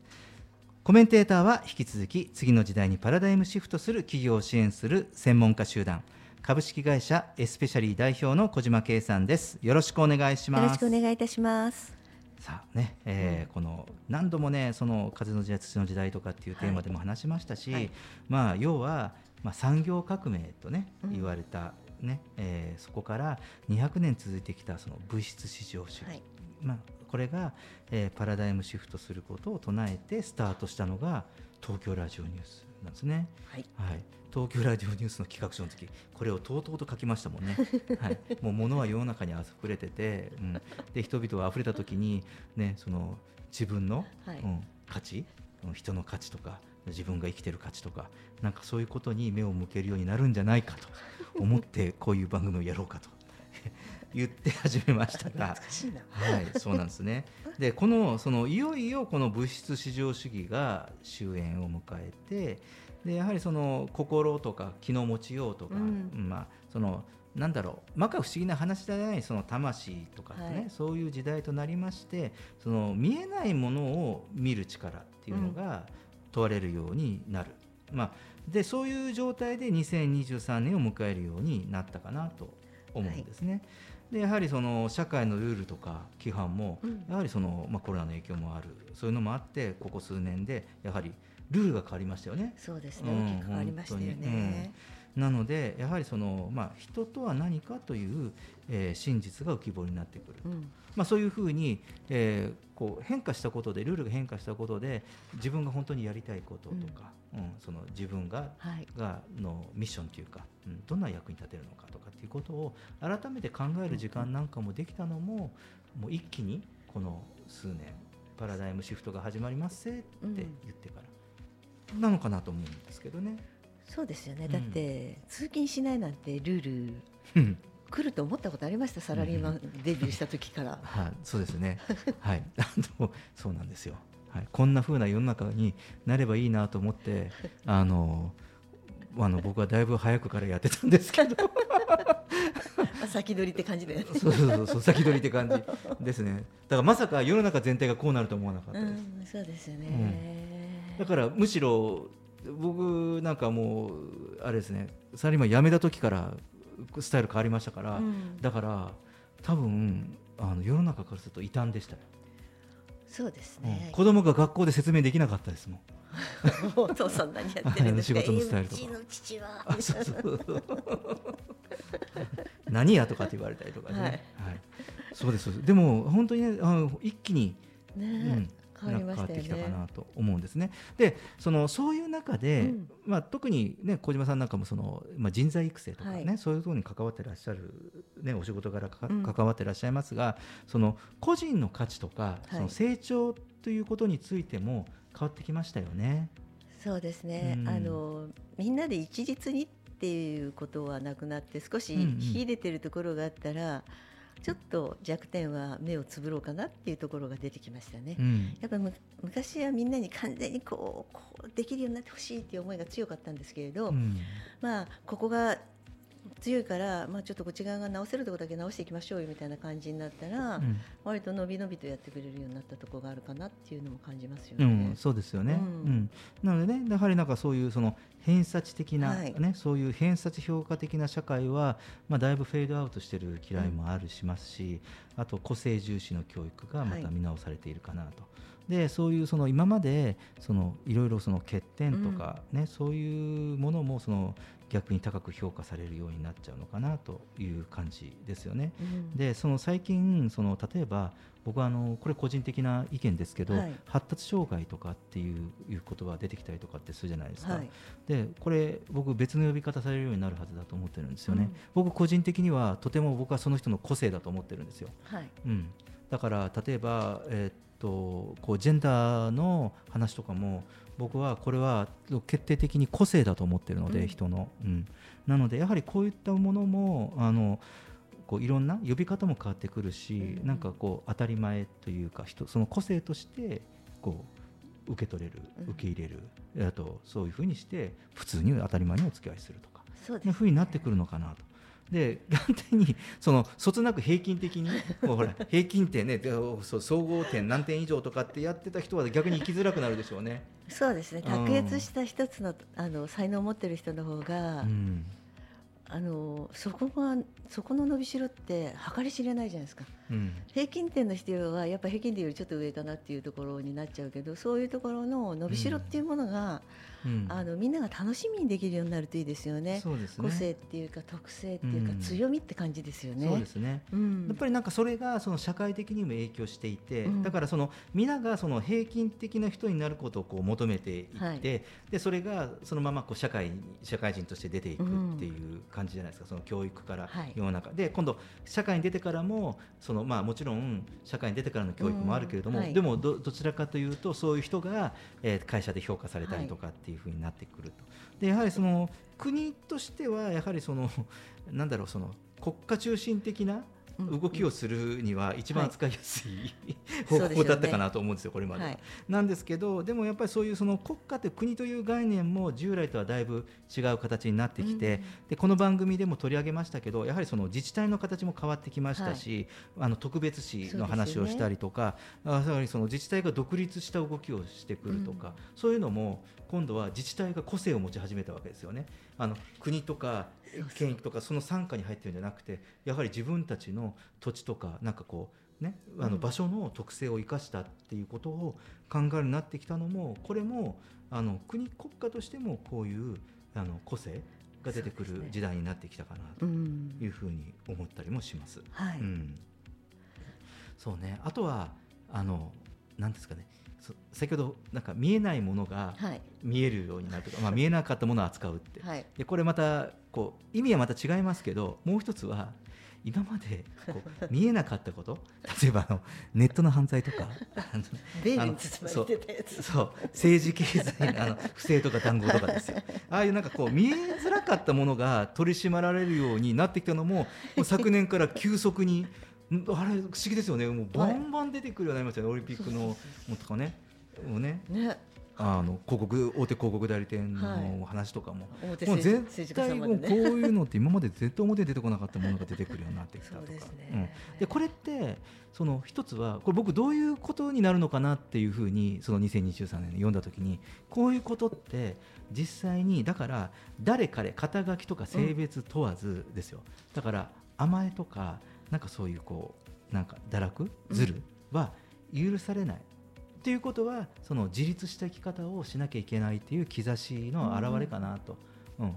コメンテーターは引き続き次の時代にパラダイムシフトする企業を支援する専門家集団株式会社エスペシャリー代表の小島圭さんです。よろしくお願いします。
よろしくお願いいたします。
さあね、えーこの何度もねその風の時代土の時代とかっていうテーマでも話しましたし、
はい。
まあ要は、まあ、産業革命とね
うん。
言われた、ねえーそこから200年続いてきたその物質市場主義、
はい。
まあ、これが、えーパラダイムシフトすることを唱えてスタートしたのが東京ラジオニュースなんですね。
はい。
はい、東京ラジオニュースの企画書の時これをとうとうと書きましたもんね、はい、もう物は世の中に溢れてて、うん、で人々が溢れた時に、ね、その自分の、
はい。
うん、価値うん人の価値とか自分が生きてる価値とかなんかそういうことに目を向けるようになるんじゃないかと 思ってこういう番組をやろうかと 言って始めましたが。はい、そうなんですね。で、このそのいよいよこの物質至上主義が終焉を迎えて、でやはりその心とか気の持ちようとか、
うん
まあそのなんだろう、摩訶不思議な話じゃないその魂とかね、
はい
そういう時代となりまして、その見えないものを見る力っていうのが問われるようになる。まあでそういう状態で2023年を迎えるようになったかなと思うんですね。でやはりその社会のルールとか規範も、
うん
やはりその、まあ、コロナの影響もあるそういうのもあってここ数年でやはりルールが変わりましたよね。
そうですね。
うん
大きく変わりましたよね。
なのでやはりその、まあ、人とは何かという、えー真実が浮き彫りになってくる、
うん。
まあ、そういうふうに、えーこう変化したことでルールが変化したことで自分が本当にやりたいこととか、うんその自分が
はい。
がのミッションというか、うん、どんな役に立てるのかとかっていうことを改めて考える時間なんかもできたのももう一気にこの数年パラダイムシフトが始まりますせって言ってから、なのかなと思うんですけどね。
そうですよね。
うん
だって通勤しないなんてルール
うん
来ると思ったことありました？サラリーマンデビューした時から。
はい、そうですね。はい、あのそうなんですよ。はい、こんな風な世の中になればいいなと思って、あの。あの僕はだいぶ早くからやってたんですけど
あ 先取りって感じで。
そうそうそうそう先取りって感じですねだからまさか世の中全体がこうなると思わなかった
う
です、
ん、そうですよね。
だからむしろ僕なんかもうあれですねサラリーマン辞めた時からスタイル変わりましたから、
うん。
だから多分あの世の中からすると異端でしたよ、
そうです
うん。
ね。
子供が学校で説明できなかったですもん。
お父さん何やってるんですか？
仕事のスタイルとか。
うちの父は。
何やとかって言われたりとかね、
はい。
はい。そうですそうです。でも本当にねあの一気に
ね、
うん
変わ
ってきたか
ね。
なと思うんですね。でそのそういう中で、
うん。
まあ、特に、ね、小島さんなんかもその、まあ、人材育成とかね、
はい。
そういうところに関わってらっしゃる、ね、お仕事柄か、
うん。
関わってらっしゃいますがその個人の価値とか、
はい。
その成長ということについても変わってきましたよね。
そうですね、
うん。
あのみんなで一律にっていうことはなくなって少し
うんうん。
秀でてるところがあったら、ちょっと弱点は目をつぶろうかなっていうところが出てきましたね。
うん
やっぱむ昔はみんなに完全にこうこうできるようになってほしいっていう思いが強かったんですけれど、
うん
まあここが強いから、まあ、ちょっとこっち側が直せるところだけ直していきましょうよみたいな感じになったら、
うん。
割と伸び伸びとやってくれるようになったところがあるかなっていうのも感じますよね。
うん、そうですよね、
う
うん。んなのでねやはりなんかそういうその偏差値的な、
はい。
ねそういう偏差値評価的な社会は、まあ、だいぶフェードアウトしてる嫌いもあるしますし、あと個性重視の教育がまた見直されているかなと。でそういうその今までそのいろいろその欠点とか、ねそういうものもその逆に高く評価されるようになっちゃうのかなという感じですよね。
うん。
でその最近その例えば僕はあのこれ個人的な意見ですけど、
はい。
発達障害とかっていういう言葉が出てきたりとかってするじゃないですか、
はい。
でこれ僕別の呼び方されるようになるはずだと思ってるんですよね、
うん。
僕個人的にはとても僕はその人の個性だと思ってるんですよ、
はい。
うん、だから例えば、えーっとこうジェンダーの話とかも僕はこれは決定的に個性だと思ってるので、
うん。
人の、うん、なのでやはりこういったものもあのこういろんな呼び方も変わってくるし、
うん。
なんかこう当たり前というか人その個性としてこう受け取れる
うん。
受け入れる、あとそういうふうにして普通に当たり前にお付き合いするとか。
そう
いうふうになってくるのかなと。で反対にそのそつなく平均的に ほら平均点ねでそう総合点何点以上とかってやってた人は逆に生きづらくなるでしょうね。
そうですね。
うん。
卓越した一つのあの才能を持ってる人の方が、
うん。
あのそこがそこの伸びしろって計り知れないじゃないですか。
うん
平均点の人はやっぱ平均点よりちょっと上かなっていうところになっちゃうけどそういうところの伸びしろっていうものが、
うん。
あのみんなが楽しみにできるようになるといいですよね。
ね。
個性っていうか特性っていうか、
うん。
強みって感じですよね。
そうですね。
うん。
やっぱりなんかそれがその社会的にも影響していて、
うん。
だからその皆がその平均的な人になることをこう求めていって、
はい。
でそれがそのままこう社会に社会人として出ていくっていう感じじゃないですか、その教育から
はい。
世の中、で今度社会に出てからもそのまあもちろん社会に出てからの教育もあるけれども、
うんはい
でもどどちらかというとそういう人が、えー会社で評価されたりとかっていうふうになってくると。でやはりその国としてはやはりそのなんだろうその国家中心的な
うん
動きをするには一番扱いやすい、方法だったかなと思うんですよ、これまで。は、
はい。
なんですけど、でもやっぱりそういうその国家という国という概念も従来とはだいぶ違う形になってきて、でこの番組でも取り上げましたけど、やはりその自治体の形も変わってきましたし、あの特別市の話をしたりとか、あやはりその自治体が独立した動きをしてくるとか、そういうのも今度は自治体が個性を持ち始めたわけですよね。あの国とか県域とかその傘下に入ってるんじゃなくてやはり自分たちの土地とかなんかこうねあの
うん。
場所の特性を生かしたっていうことを考えるようになってきたのもこれもあの国国家としてもこういうあの個性が出てくる時代になってきたかなと
うん。
いうふうに思ったりもします。
はい、
うん、そうね。あとはあのなんですかね。そ先ほどなんか見えないものが
はい。
見えるようになるとか、まあ、見えなかったものを扱うって、
はい。
でこれまたこう意味はまた違いますけどもう一つは今までこう 見えなかったこと例えばあのネットの犯罪とか政治経済のあの不正とか談合とかですよ。ああいうなんかこう見えづらかったものが取り締まられるようになってきたのももう昨年から急速にんあれ不思議ですよね。もうバンバン出てくるようになりましたよね、オリンピックのものとかね。もうね。
ね。
あの広告大手広告代理店
はい
の話とかも、
表
もう絶対もうこう
ね
いうのって今まで絶対表に出てこなかったものが出てくるようになってきたとか。
ですね。
うん。でこれってその一つはこれ僕どういうことになるのかなっていうふうにその2023年に読んだ時にこういうことって実際にだから誰彼肩書きとか性別問わずですよ、だから甘えとかなんかそういうこうなんか堕落ずるは許されない。っていうことはその自立した生き方をしなきゃいけないっていう兆しの表れかなと、うん。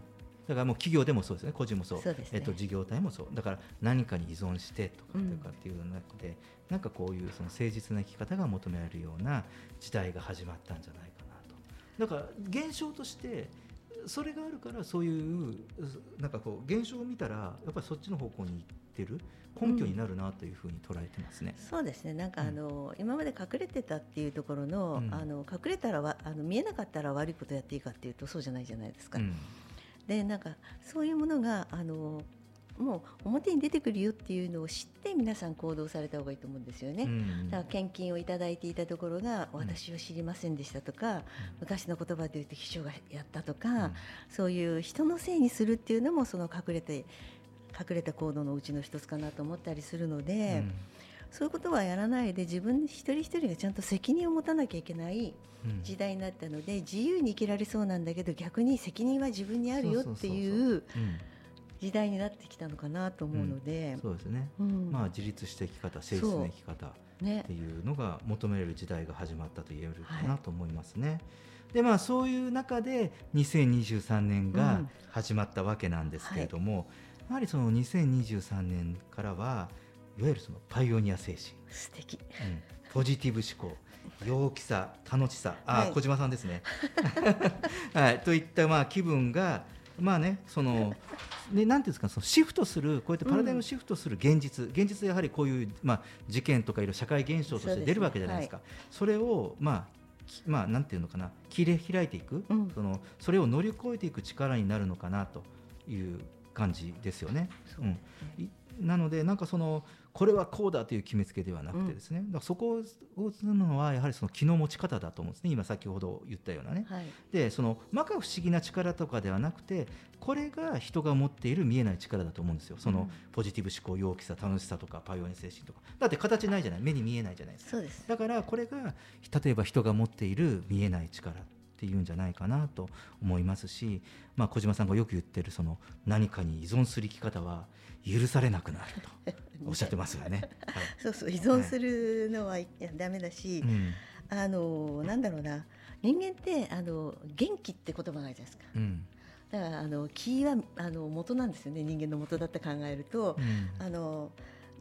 だからもう企業でもそうですね。個人もそう
ね。
えっと、事業体もそう。だから何かに依存してとか
うん
とかっていう中で、なんかこういうその誠実な生き方が求められるような時代が始まったんじゃないかなと。だから現象としてそれがあるからそういうなんかこう現象を見たらやっぱりそっちの方向に行っってる根拠になるなというふうに捉えてますね。
そうですね。なんか
うん。
あの、今まで隠れてたっていうところの,、
うん。
あの隠れたらわあの見えなかったら悪いことやっていいかっていうとそうじゃないじゃないですか。
うん。
でなんかそういうものがあのもう表に出てくるよっていうのを知って皆さん行動された方がいいと思うんですよね。
うん。
だから献金をいただいていたところが
うん。
私は知りませんでしたとか、昔の言葉で言うと秘書がやったとか、
うん。
そういう人のせいにするっていうのもその隠れて隠れた行動のうちの一つかなと思ったりするので、そういうことはやらないで自分一人一人がちゃんと責任を持たなきゃいけない
うん。
時代になったので自由に生きられそうなんだけど逆に責任は自分にあるよってい
そう
時代になってきたのかなと思うので、
そうですね、
うん。
まあ、自立した生き方誠実な生き方
ね。
っていうのが求められる時代が始まったと言えるか
は
ないと思いますね。でまあそういう中で2023年が
うん。
始まったわけなんですけれども、やはりその2023年からはいわゆるそのパイオニア精神、
素敵。
うん。ポジティブ思考。陽気さ楽しさ。あ、
はい。
小島さんですね、はい、といったまあ気分がまあねそのねなんていうんですかそのシフトするこうやってパラダイムシフトする現実、現実やはりこういうまあ事件とかいろいろ社会現象として出るわけじゃないですか。それをまあきまあなんていうのかな。切り開いていく、
うん。
そのそれを乗り越えていく力になるのかなという感じですよね。
そう。
うん。いなのでなんかそのこれはこうだという決めつけではなくてですね、だからそこをするのはやはりその気の持ち方だと思うんですね。今先ほど言ったようなね。
はい。
でその摩訶不思議な力とかではなくてこれが人が持っている見えない力だと思うんですよ。その、
うん。
ポジティブ思考陽気さ楽しさとかパイオニア精神とか。だって形ないじゃない。目に見えないじゃないですか。だからこれが例えば人が持っている見えない力っていうんじゃないかなと思いますし、まあ、小島さんがよく言ってるその何かに依存する生き方は許されなくなると おっしゃってますよね。はい。
そうそう依存するのはいやダメだし、
うん。
あのなんだろうな。人間ってあの元気って言葉があるじゃないですか。
うん。
だからあの気はあの元なんですよね。人間の元だって考えると、
うん。
あの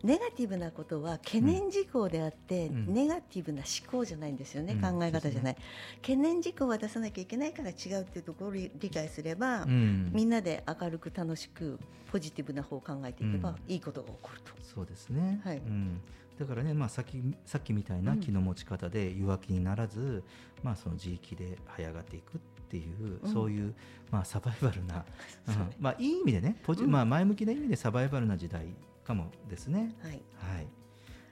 ネガティブなことは懸念事項であって、
うん。
ネガティブな思考じゃないんですよね、
うん。
考え方じゃない、懸念事項は出さなきゃいけないから違うっていうところを理理解すれば、
うん。
みんなで明るく楽しくポジティブな方を考えていけば、
うん。
いいことが起こると。
そうですね、
はい。
うん、だからね、まあ、さっきさっきみたいな
うん。
気の持ち方で弱気にならず、まあ、その自力で這い上がっていくっていう、
うん。
そういう、まあ、サバイバルな、まあ、いい意味でねポジ、
うん。
まあ、前向きな意味でサバイバルな時代かもですね。
はい。
はい、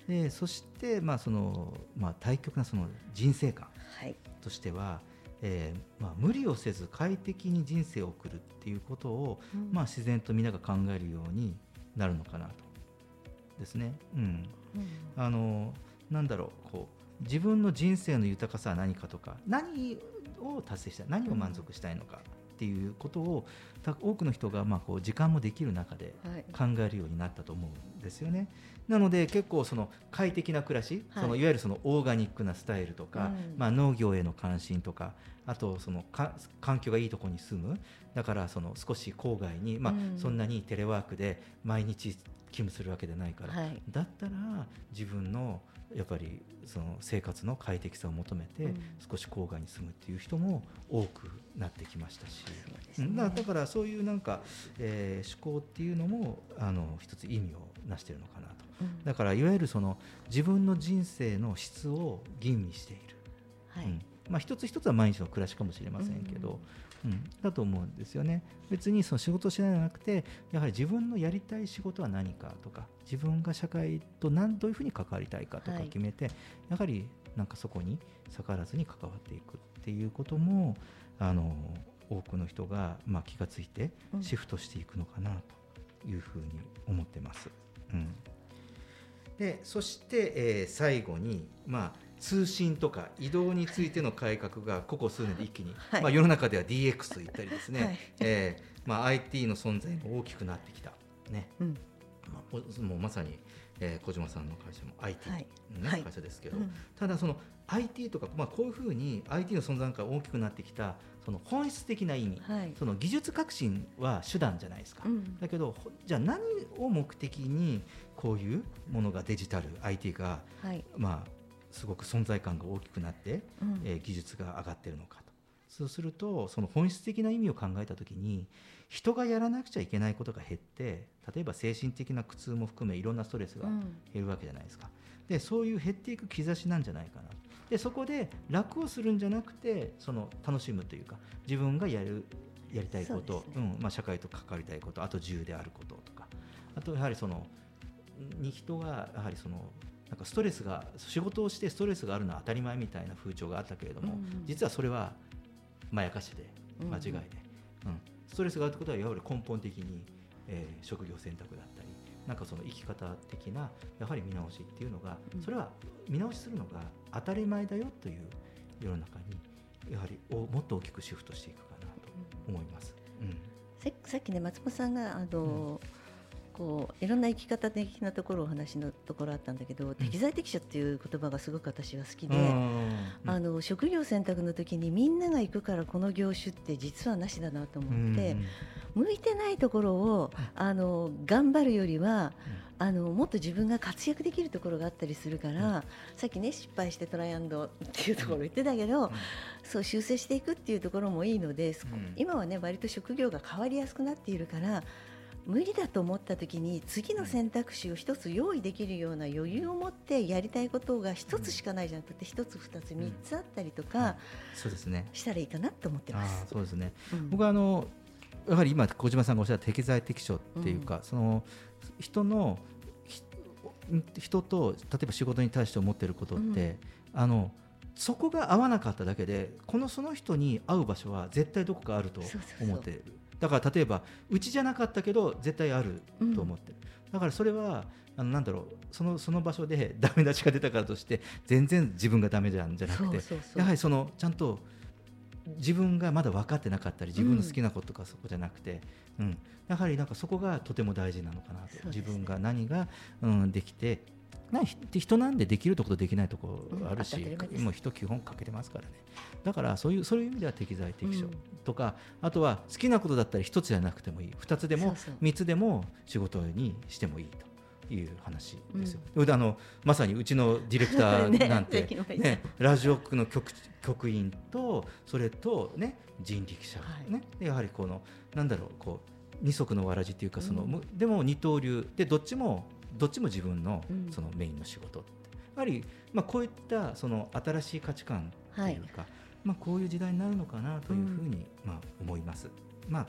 でそして、まあそのまあ、対極なその人生観
はい。
としては、えーまあ、無理をせず快適に人生を送るっていうことを、
うん。
まあ、自然とみんなが考えるようになるのかなとですね。うん、
うん。
あのなんだろうこう自分の人生の豊かさは何かとか何を達成したい何を満足したいのかっていうことをた多くの人がまあこう時間もできる中で
はい。
考えるようになったと思うんですよね。なので結構その快適な暮らし、
はい。
そのいわゆるそのオーガニックなスタイルとか、
うん。
まあ、農業への関心とかあとそのか環境がいいところに住む。だからその少し郊外に、まあ
うん。
そんなにテレワークで毎日勤務するわけでないから、
はい。
だったら自分のやっぱりその生活の快適さを求めて
うん。
少し郊外に住むっていう人も多くなってきましたし、
そう
ん。だだからそういうなんか、えー思考っていうのもあの一つ意味をなしているのかなと。
うん。
だからいわゆるその自分の人生の質を吟味している、
はい。
うん。まあ、一つ一つは毎日の暮らしかもしれませんけど、うん。だと思うんですよね。別にその仕事をしないんじゃなくてやはり自分のやりたい仕事は何かとか自分が社会と何どういうふうに関わりたいかとか
はい。
決めて、やはりなんかそこに逆らずに関わっていくっていうこともあの多くの人が、まあ、気がついて
うん。
シフトしていくのかなというふうに思ってます。うん。でそして、えー最後に、まあ、通信とか移動についての改革がここ数年で一気に、
はい。
まあ、世の中では DX と言ったりですね、
はい。
えーまあ、IT の存在も大きくなってきた、ね。
うん。
まあ、おもうまさに、えー小島さんの会社も IT の、
はい。
ね
はい。
会社ですけど、
うん。
ただその IT とか、まあ、こういうふうに IT の存在が大きくなってきたその本質的な意味、
はい。
その技術革新は手段じゃないですか。
うん。
だけどほじゃあ何を目的にこういうものがデジタル IT が
はい。
まあすごく存在感が大きくなって、
うん。
えー技術が上がってるのかと。そうするとその本質的な意味を考えた時に人がやらなくちゃいけないことが減って例えば精神的な苦痛も含めいろんなストレスが
うん。
減るわけじゃないですか。でそういう減っていく兆しなんじゃないかな。でそこで楽をするんじゃなくてその楽しむというか自分がやるやりたいこと、
そうです
うんまあ、社会と関わりたいことあと自由であることとか。あとやはりそのに人がやはりそのなんかストレスが仕事をしてストレスがあるのは当たり前みたいな風潮があったけれども、
うん
実はそれはまやかしで間違いで、うん。ストレスがあるってことはやはり根本的に、えー職業選択だったりなんかその生き方的なやはり見直しっていうのが、
うん。
それは見直しするのが当たり前だよという世の中にやはりおもっと大きくシフトしていくかなと思います。うん。
ささっきね松本さんがあの、こういろんな生き方的なところお話のところあったんだけど、適材適所っていう言葉がすごく私は好きで、
うん
あの職業選択の時にみんなが行くからこの業種って実はなしだなと思って、向いてないところをあの頑張るよりは、あのもっと自分が活躍できるところがあったりするから、さっきね失敗してトライアンドっていうところ言ってたけど、そう修正していくっていうところもいいので、今はね割と職業が変わりやすくなっているから無理だと思った時に次の選択肢を一つ用意できるような余裕を持ってやりたいことが一つしかないじゃなくて一つ二つ三つあったりとか
そうですね。
したらいいかなと思ってま
あ
す
ー。そうですね。
うん。
僕はあのやはり今小島さんがおっしゃった適材適所っていうか、その人のひ人と例えば仕事に対して思っていることって、あのそこが合わなかっただけでこのその人に合う場所は絶対どこかあると
そうそうそう。
思っているだから例えばうちじゃなかったけど絶対あると思ってる、だからそれはあのなんだろうそのその場所でダメ出しが出たからとして全然自分がダメじゃんじゃなくてやはりそのちゃんと自分がまだ分かってなかったり自分の好きなことがそこじゃなくて、うん。やはりなんかそこがとても大事なのかなと、
ね。
自分が何が、うん、できてなひ人なんでできるところとできないところあるし、
うん
もう人基本かけてますからね。だからそういうそういう意味では適材適所
うん。
とか、あとは好きなことだったら一つじゃなくてもいい。二つでも
そうそう。
三つでも仕事にしてもいいという話ですよ。であのまさにうちのディレクター なんて、
ね
ねラジオ局の局局員とそれと、ね、人力車、
はい。
やはりこのなんだろうこう二足のわらじっていうかその、
うん。
むでも二刀流。でどっちもどっちも自分の
うん。
そのメインの仕事って。やはり、まあ、こういったその新しい価値観というか、まあ、こういう時代になるのかなというふうに、まあ、思います。まあ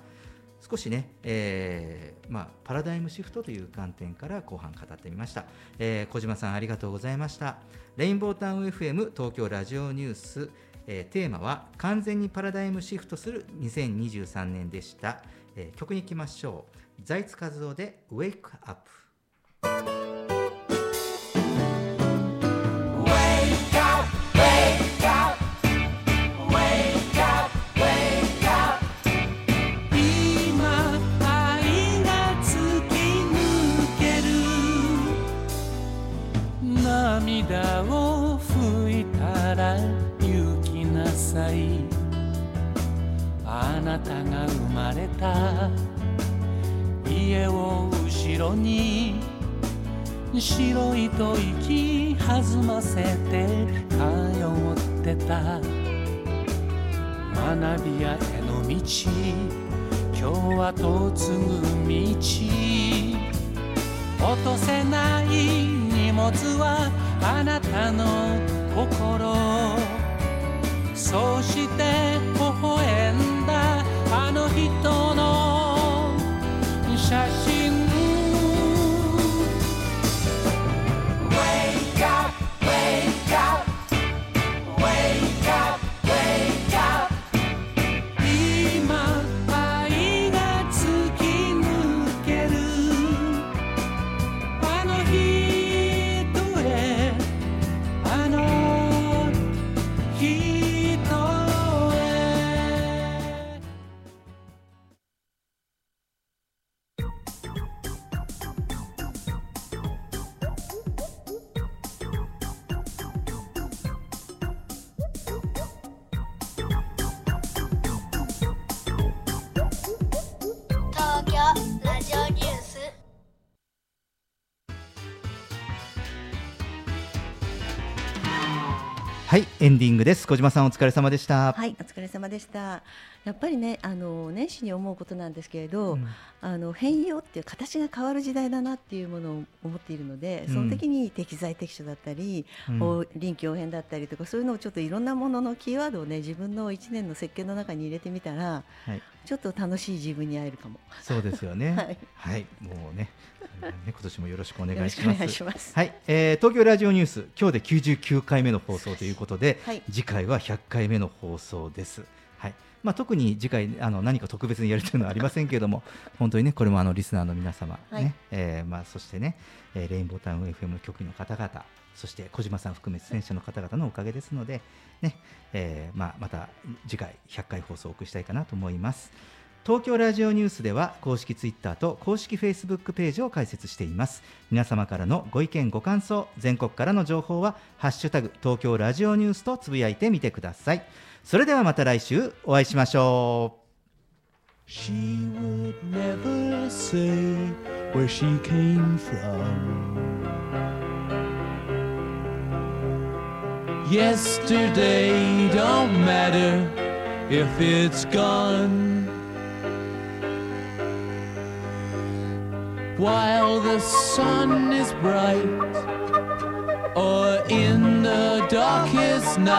少しね、えーまあ、パラダイムシフトという観点から後半語ってみました、えー小島さんありがとうございました。レインボータウン FM 東京ラジオニュース、えーテーマは完全にパラダイムシフトする2023年でした、えー曲に行きましょう。財津和夫で Wake Up「」「
あなたが生まれた。家を後ろに」白いと息弾ませて。通ってた。学び屋への道。今日は嫁ぐ道。落とせない荷物はあなたの心。そして微笑んだあの人の写真。
はい。エンディングです。小島さんお疲れ様でした。
はい、お疲れ様でした。やっぱりね、あの年始に思うことなんですけれど、
うん。
あの変容っていう形が変わる時代だなっていうものを思っているので、その時に適材適所だったり、
うん。
お臨機応変だったりとかそういうのをちょっといろんなもののキーワードをね自分の一年の設計の中に入れてみたら、
はい。
ちょっと楽しい自分に会えるかも。
そうですよね。
はい。
はい。もうね ね今年もよろしくお願
よろ
いします。
しくお願いします。
はい、えー東京ラジオニュース今日で99回目の放送ということで、
はい
次回は100回目の放送です。はい。まあ特に次回あの何か特別にやるというのはありませんけれども、本当にねこれもあのリスナーの皆様ね、
はい
えーまあそしてね、えーレインボータウン FM の局員の方々、そして小島さん含め出演者の方々のおかげですので、ね、えーまあまた次回100回放送をお送りしたいかなと思います。東京ラジオニュースでは公式ツイッターと公式フェイスブックページを開設しています皆様からのご意見ご感想全国からの情報はハッシュタグ東京ラジオニュースとつぶやいてみてくださいそれではまた来週お会いしましょう
She would never say where she came from. Yesterday don't matter if it's gone. While the sun is bright or in the darkest night.